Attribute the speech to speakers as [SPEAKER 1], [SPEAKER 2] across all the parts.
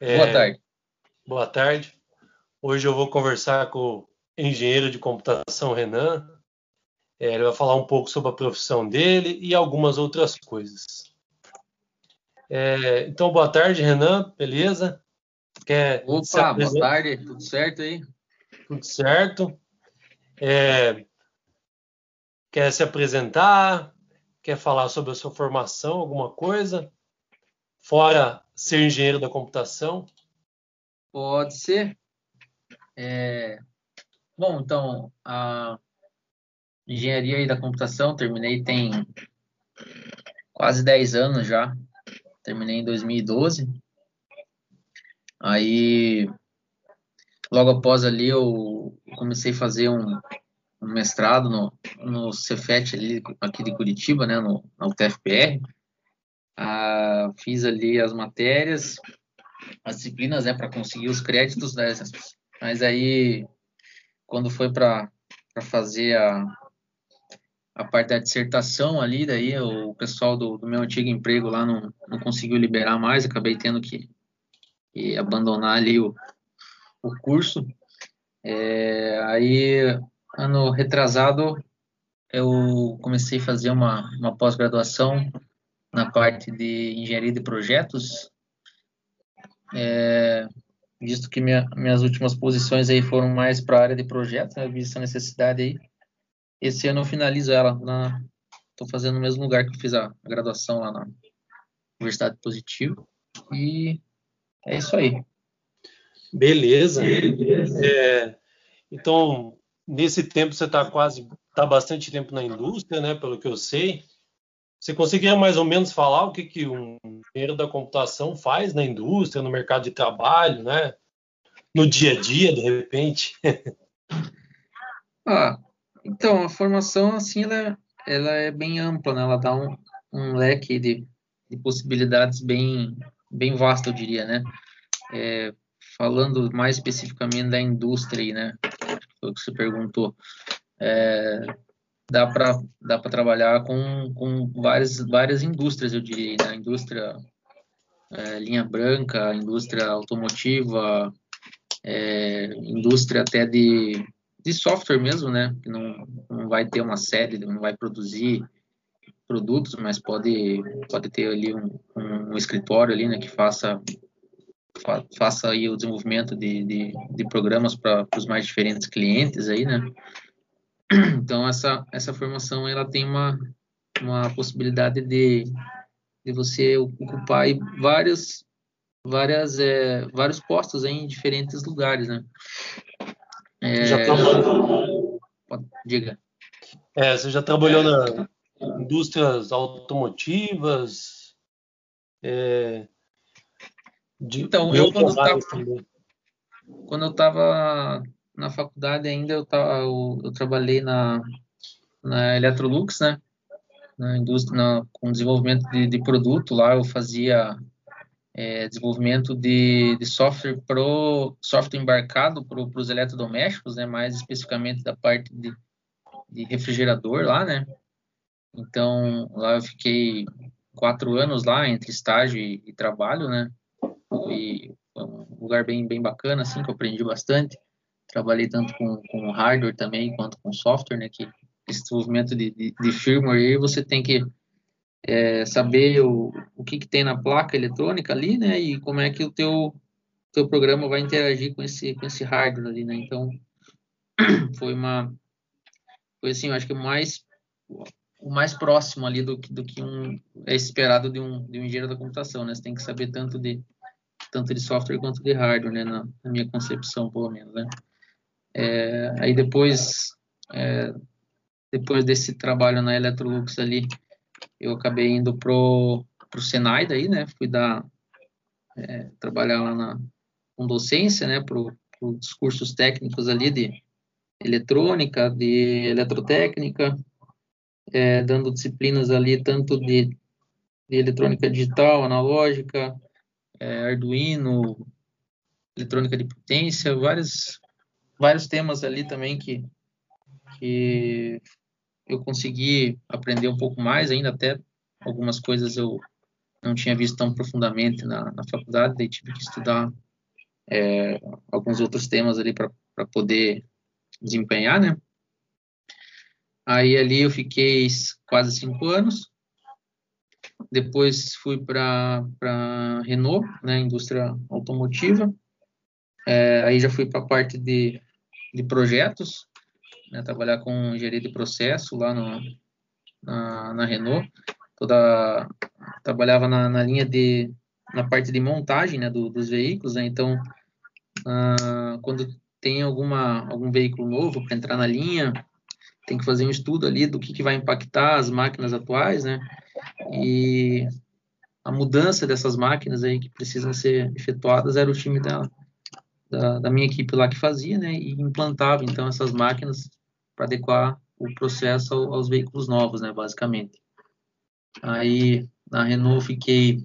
[SPEAKER 1] É, boa tarde.
[SPEAKER 2] Boa tarde. Hoje eu vou conversar com o engenheiro de computação Renan. É, ele vai falar um pouco sobre a profissão dele e algumas outras coisas. É, então, boa tarde, Renan. Beleza?
[SPEAKER 1] Quer Opa, boa tarde. Tudo certo aí?
[SPEAKER 2] Tudo certo. É, quer se apresentar? Quer falar sobre a sua formação, alguma coisa? Fora ser engenheiro da computação?
[SPEAKER 1] Pode ser. É... Bom, então, a engenharia da computação terminei tem quase 10 anos já. Terminei em 2012. Aí, logo após ali, eu comecei a fazer um, um mestrado no, no Cefet ali, aqui de Curitiba, né, no, na UTFPR. Ah, fiz ali as matérias, as disciplinas, né, para conseguir os créditos dessas. Mas aí, quando foi para fazer a, a parte da dissertação ali, daí o pessoal do, do meu antigo emprego lá não, não conseguiu liberar mais, acabei tendo que, que abandonar ali o, o curso. É, aí ano retrasado, eu comecei a fazer uma, uma pós-graduação na parte de engenharia de projetos, é, visto que minha, minhas últimas posições aí foram mais para a área de projetos, né, visto essa necessidade aí. Esse ano eu finalizo ela, estou fazendo no mesmo lugar que eu fiz a, a graduação lá na Universidade Positivo, e é isso aí.
[SPEAKER 2] Beleza. Beleza. É, então, nesse tempo você está quase, está bastante tempo na indústria, né? Pelo que eu sei. Você conseguiria mais ou menos falar o que, que um engenheiro da computação faz na indústria, no mercado de trabalho, né? No dia a dia, de repente?
[SPEAKER 1] ah, então, a formação, assim, ela, ela é bem ampla, né? Ela dá um, um leque de, de possibilidades bem, bem vasto, eu diria, né? É, falando mais especificamente da indústria, né? Foi o que você perguntou. É, dá para dá para trabalhar com, com várias várias indústrias, eu diria, né? Indústria é, linha branca, indústria automotiva, é, indústria até de, de software mesmo, né? Que não, não vai ter uma série, não vai produzir produtos, mas pode pode ter ali um, um, um escritório ali, né? Que faça faça aí o desenvolvimento de, de, de programas para os mais diferentes clientes aí, né? Então essa essa formação ela tem uma uma possibilidade de, de você ocupar aí várias é, vários postos em diferentes lugares, né?
[SPEAKER 2] É, já trabalhou...
[SPEAKER 1] Diga.
[SPEAKER 2] É, você já trabalhou na indústrias automotivas, é,
[SPEAKER 1] de, então, eu quando, tava, quando eu estava na faculdade ainda, eu, eu, eu, trabalhei na, na Electrolux, né? Na indústria, na, com desenvolvimento de, de produto lá, eu fazia é, desenvolvimento de, de software pro software embarcado para os eletrodomésticos, né? Mais especificamente da parte de, de refrigerador lá, né? Então, lá eu fiquei quatro anos lá, entre estágio e, e trabalho, né? Foi um lugar bem, bem bacana, assim, que eu aprendi bastante. Trabalhei tanto com, com hardware também, quanto com software, né? Que esse desenvolvimento de, de, de firmware aí, você tem que é, saber o, o que, que tem na placa eletrônica ali, né? E como é que o teu, teu programa vai interagir com esse, com esse hardware ali, né? Então, foi uma... Foi assim, eu acho que mais o mais próximo ali do, do que um é esperado de um, de um engenheiro da computação, né? Você tem que saber tanto de tanto de software quanto de hardware, né, na, na minha concepção, pelo menos, né. É, aí depois, é, depois desse trabalho na Electrolux ali, eu acabei indo pro, pro Senai daí, né, fui dar, é, trabalhar lá na, com docência, né, pro, os cursos técnicos ali de eletrônica, de eletrotécnica, é, dando disciplinas ali tanto de, de eletrônica digital, analógica, é, Arduino, eletrônica de potência, vários, vários temas ali também que, que eu consegui aprender um pouco mais ainda, até algumas coisas eu, não tinha visto tão profundamente na, na faculdade, daí tive que estudar é, alguns outros temas ali para poder desempenhar, né? Aí ali eu fiquei quase cinco anos. Depois fui para Renault, né, indústria automotiva. É, aí já fui para a parte de, de projetos, né, trabalhar com engenharia de processo lá no, na, na Renault. Toda, trabalhava na, na linha de na parte de montagem né, do, dos veículos, né, então ah, quando tem alguma algum veículo novo para entrar na linha, tem que fazer um estudo ali do que, que vai impactar as máquinas atuais, né? E a mudança dessas máquinas aí que precisam ser efetuadas era o time da, da, da minha equipe lá que fazia, né? E implantava então essas máquinas para adequar o processo aos veículos novos, né? Basicamente. Aí na Renault fiquei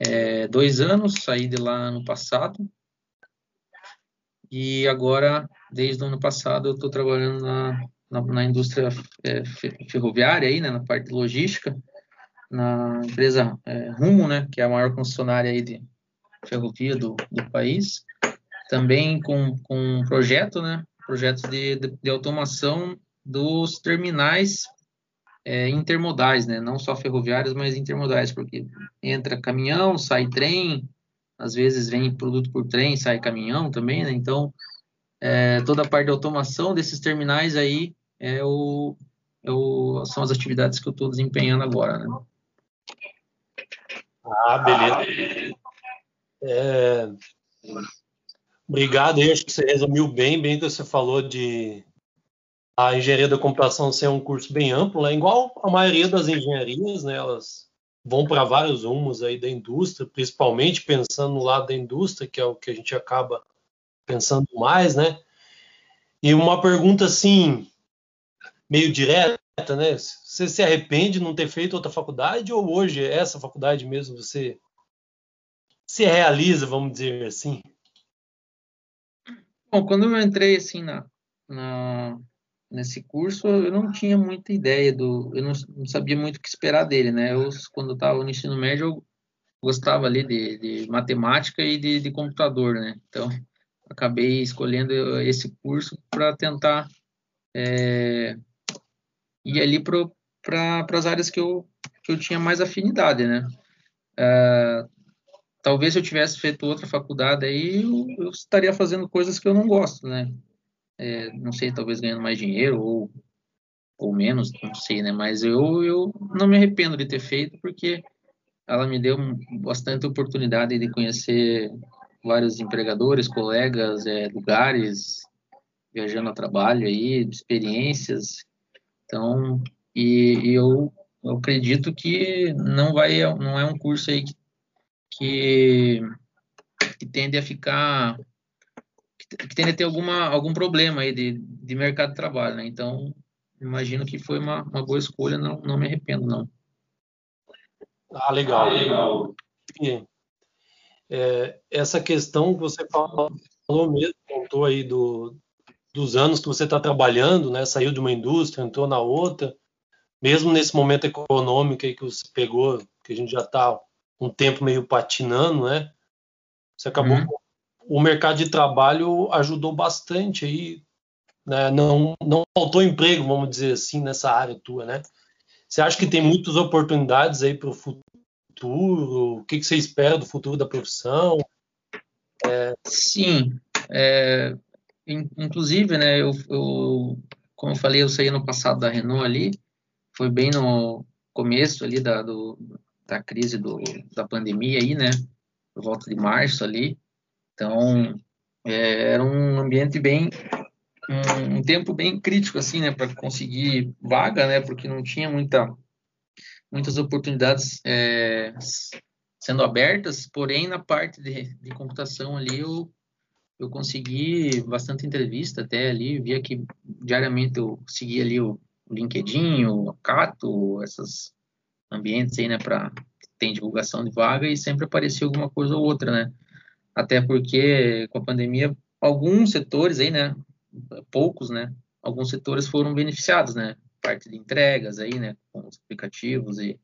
[SPEAKER 1] é, dois anos, saí de lá ano passado. E agora, desde o ano passado, eu estou trabalhando na, na, na indústria é, ferroviária, aí, né, na parte de logística, na empresa é, Rumo, né, que é a maior concessionária aí de ferrovia do, do país, também com, com um projeto, né, projetos de, de, de automação dos terminais é, intermodais, né, não só ferroviários, mas intermodais, porque entra caminhão, sai trem, às vezes vem produto por trem, sai caminhão também, né, então é, toda a parte de automação desses terminais aí é o, é o, são as atividades que eu estou desempenhando agora, né?
[SPEAKER 2] Ah, beleza. É, obrigado, eu acho que você resumiu bem, bem que você falou de a engenharia da computação ser um curso bem amplo, né? igual a maioria das engenharias, né? elas vão para vários rumos aí da indústria, principalmente pensando no lado da indústria, que é o que a gente acaba pensando mais, né? E uma pergunta assim, meio direta, né? Você se arrepende de não ter feito outra faculdade ou hoje é essa faculdade mesmo você se realiza, vamos dizer assim?
[SPEAKER 1] Bom, quando eu entrei assim na, na nesse curso, eu não tinha muita ideia do, eu não, não sabia muito o que esperar dele, né? Eu quando eu estava no ensino médio, eu gostava ali de, de matemática e de, de computador, né? Então acabei escolhendo esse curso para tentar é, ir ali para as áreas que eu, que eu tinha mais afinidade, né? É, talvez se eu tivesse feito outra faculdade aí, eu, eu, estaria fazendo coisas que eu não gosto, né? É, não sei, talvez ganhando mais dinheiro ou, ou menos, não sei, né? Mas eu, eu não me arrependo de ter feito, porque ela me deu bastante oportunidade de conhecer vários empregadores, colegas, é, lugares, viajando a trabalho aí, experiências então, e, e eu, eu, acredito que não vai, não é um curso aí que, que, que tende a ficar, que, que, tende a ter alguma, algum problema aí de, de mercado de trabalho, né? Então, imagino que foi uma, uma boa escolha, não, não me arrependo, não.
[SPEAKER 2] Ah, legal, legal. É, essa questão que você falou, falou mesmo, contou aí do, dos anos que você está trabalhando, né? Saiu de uma indústria, entrou na outra. Mesmo nesse momento econômico aí que você pegou, que a gente já está um tempo meio patinando, né? Você acabou. Uhum. O mercado de trabalho ajudou bastante aí, né? Não, não faltou emprego, vamos dizer assim, nessa área tua, né? Você acha que tem muitas oportunidades aí para o futuro? O que, que, você espera do futuro da profissão?
[SPEAKER 1] É... Sim, é, inclusive, né, eu, eu, como eu falei, eu saí no passado da Renault ali, foi bem no começo ali da, do, da crise do, da pandemia aí, né, por volta de março ali, então é, era um ambiente bem, um, um, tempo bem crítico assim, né, para conseguir vaga, né, porque não tinha muita, muitas oportunidades é, sendo abertas, porém na parte de, de computação ali eu eu consegui bastante entrevista até ali, via que diariamente eu seguia ali o LinkedIn, o Cato, esses ambientes aí, né, para tem divulgação de vaga e sempre aparecia alguma coisa ou outra, né? Até porque com a pandemia alguns setores aí, né, poucos, né, alguns setores foram beneficiados, né? Parte de entregas aí, né, com os aplicativos e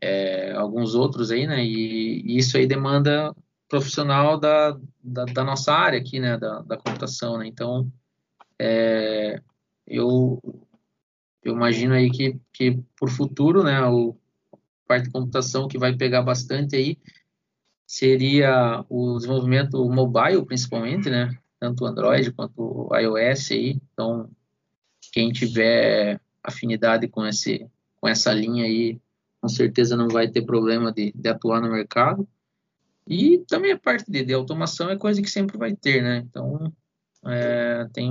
[SPEAKER 1] é, alguns outros aí, né? E, e, isso aí demanda profissional da, da, da, nossa área aqui, né? Da, da computação, né? Então, é, eu, eu imagino aí que, que por futuro, né? O parte de computação que vai pegar bastante aí seria o desenvolvimento mobile, principalmente, né? Tanto Android quanto iOS aí. Então, quem tiver afinidade com esse com essa linha aí com certeza não vai ter problema de, de atuar no mercado. E também a parte de, de, automação é coisa que sempre vai ter, né? Então, é, tem,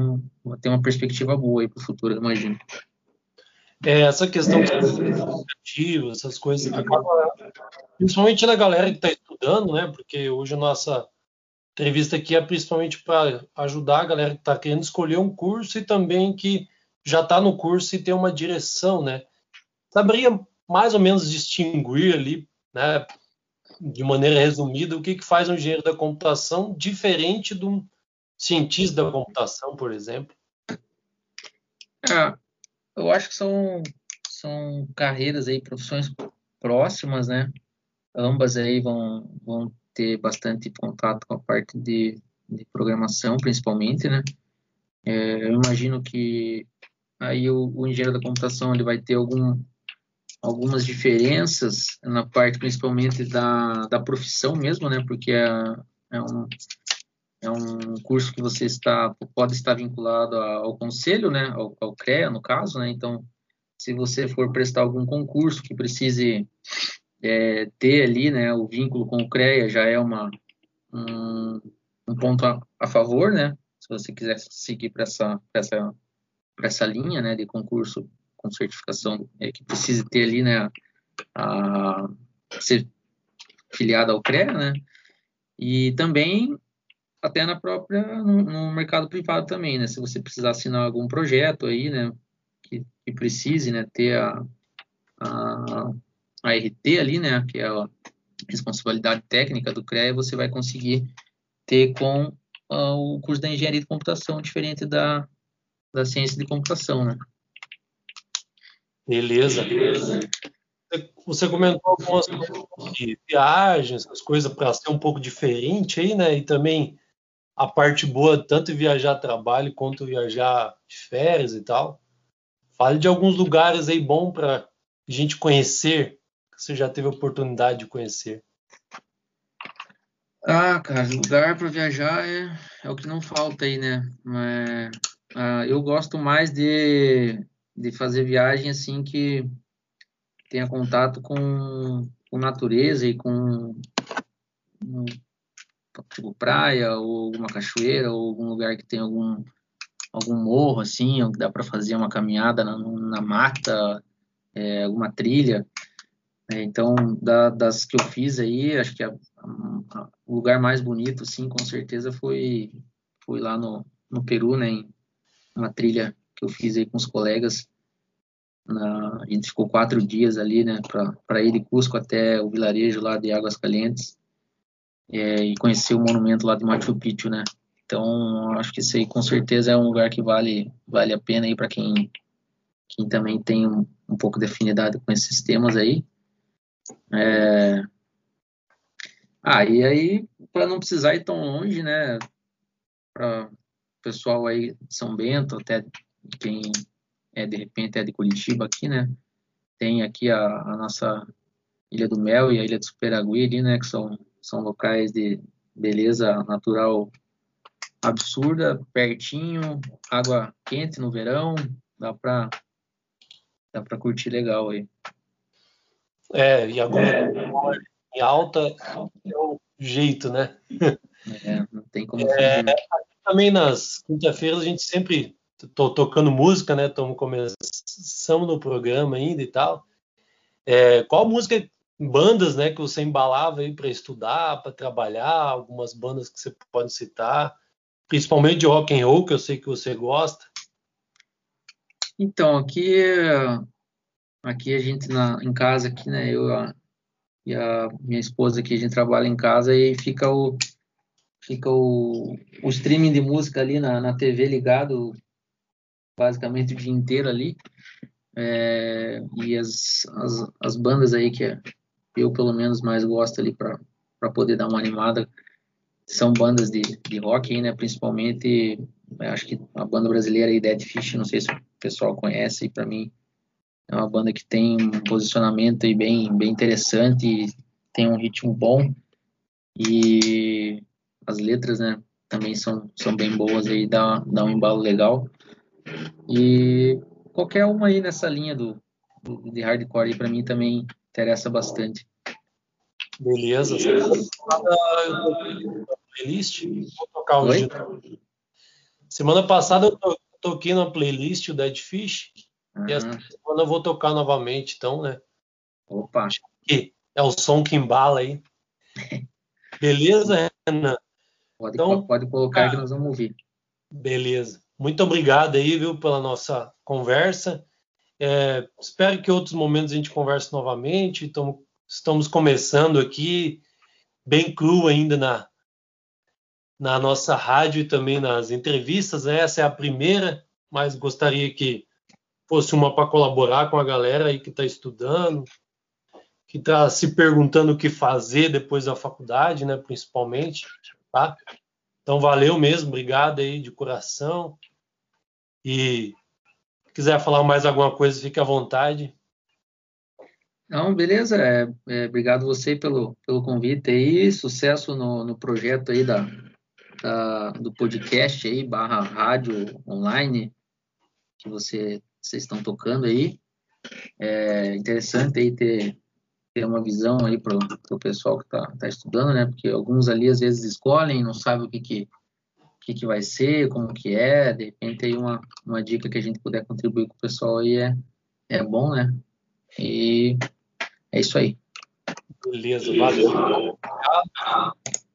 [SPEAKER 1] tem uma perspectiva boa aí para o futuro, imagino.
[SPEAKER 2] É, essa questão de essas coisas acaba, principalmente na galera que está estudando, né? Porque hoje a nossa entrevista aqui é principalmente para ajudar a galera que está querendo escolher um curso e também que já está no curso e tem uma direção, né? Saberia mais ou menos distinguir ali, né, de maneira resumida, o que, que faz um engenheiro da computação diferente de um cientista da computação, por exemplo?
[SPEAKER 1] É, eu acho que são, são carreiras aí, profissões próximas, né? Ambas aí vão, vão ter bastante contato com a parte de, de programação, principalmente, né? É, eu imagino que aí o, o engenheiro da computação ele vai ter algum algumas diferenças na parte principalmente da, da profissão mesmo, né? Porque é, é, um, é um curso que você está pode estar vinculado ao conselho, né? Ao, ao CREA, no caso, né? Então, se você for prestar algum concurso que precise é, ter ali, né? O vínculo com o CREA já é uma um, um ponto a, a, favor, né? Se você quiser seguir para essa, essa, essa linha, né? De concurso com certificação é, que precise ter ali, né, a, a ser filiado ao CREA, né, e também até na própria, no, no, mercado privado também, né, se você precisar assinar algum projeto aí, né, que, que precise, né, ter a, a, a RT ali, né, que é a responsabilidade técnica do CREA, você vai conseguir ter com uh, o curso da engenharia de computação, diferente da, da ciência de computação, né.
[SPEAKER 2] Beleza. Você comentou algumas de viagens, as coisas para ser um pouco diferente aí, né? E também a parte boa, tanto viajar a trabalho quanto viajar de férias e tal. Fale de alguns lugares aí bom para gente conhecer, que você já teve a oportunidade de conhecer.
[SPEAKER 1] Ah, cara, lugar para viajar é, é o que não falta aí, né? Mas, ah, eu gosto mais de de fazer viagem assim que tenha contato com, com natureza e com tipo praia ou alguma cachoeira ou algum lugar que tem algum algum morro assim, onde dá para fazer uma caminhada na, na mata, é, alguma trilha. É, então, da, das que eu fiz aí, acho que a, a, o lugar mais bonito, sim, com certeza foi foi lá no, no Peru, né, em uma trilha que eu fiz aí com os colegas. Na, a gente ficou quatro dias ali, né, para ir de Cusco até o vilarejo lá de Águas Calientes é, e conhecer o monumento lá de Machu Picchu, né. Então, acho que isso aí com certeza é um lugar que vale, vale a pena aí para quem, quem também tem um, um pouco de afinidade com esses temas aí. É... Ah, e aí, para não precisar ir tão longe, né, para o pessoal aí de São Bento, até quem é, de repente é de Curitiba aqui, né? Tem aqui a, a nossa Ilha do Mel e a Ilha do Superagui ali, né? Que são, são locais de beleza natural absurda, pertinho, água quente no verão, dá para dá para curtir legal aí.
[SPEAKER 2] É, e agora é. em alta é o jeito, né?
[SPEAKER 1] É, não tem como
[SPEAKER 2] é, também nas quinta-feiras a gente sempre tô tocando música, né? Estamos começando no programa ainda e tal. É, qual música, bandas, né, que você embalava aí para estudar, para trabalhar? Algumas bandas que você pode citar, principalmente de rock and roll, que eu sei que você gosta.
[SPEAKER 1] Então, aqui, aqui a gente na, em casa aqui, né? Eu a, e a minha esposa aqui a gente trabalha em casa e fica o fica o, o streaming de música ali na, na TV ligado basicamente o dia inteiro ali. É, e as, as, as, bandas aí que, eu pelo menos mais gosto ali para poder dar uma animada são bandas de, de rock aí, né? Principalmente, acho que a banda brasileira aí, Dead Fish, não sei se o pessoal conhece, para mim é uma banda que tem um posicionamento aí bem, bem interessante, tem um ritmo bom e as letras, né? Também são, são bem boas aí, dá, dá um embalo legal. E qualquer uma aí nessa linha do de hardcore aí para mim também interessa bastante.
[SPEAKER 2] Beleza. playlist. Vou tocar hoje. Semana passada eu toquei na playlist o Dead Fish. Uhum. E essa semana eu vou tocar novamente, então, né?
[SPEAKER 1] Opa. Acho
[SPEAKER 2] que é o som que embala aí. Beleza, Renan?
[SPEAKER 1] Pode, então, pode colocar ah, que nós vamos ouvir.
[SPEAKER 2] Beleza. Muito obrigado aí, viu, pela nossa conversa. É, espero que outros momentos a gente converse novamente. Então, estamos começando aqui, bem cru ainda na, na nossa rádio e também nas entrevistas. Né? Essa é a primeira, mas gostaria que fosse uma para colaborar com a galera aí que está estudando, que está se perguntando o que fazer depois da faculdade, né? Principalmente, tá? Então valeu mesmo, obrigado aí de coração. E se quiser falar mais alguma coisa, fique à vontade.
[SPEAKER 1] Não, beleza. É, é, obrigado você pelo, pelo convite aí. Sucesso no, no projeto aí da, da, do podcast aí, barra rádio online, que você, vocês estão tocando aí. É interessante aí ter, ter uma visão aí para o pessoal que está tá estudando, né? Porque alguns ali às vezes escolhem, não sabem o que, que, que, que vai ser, como que é. De repente aí uma, uma dica que a gente puder contribuir com o pessoal aí é, é bom, né? E é isso aí.
[SPEAKER 2] Beleza, valeu.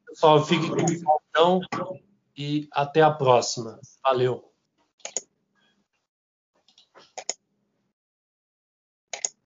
[SPEAKER 2] Pessoal, fique com então e até a próxima. Valeu.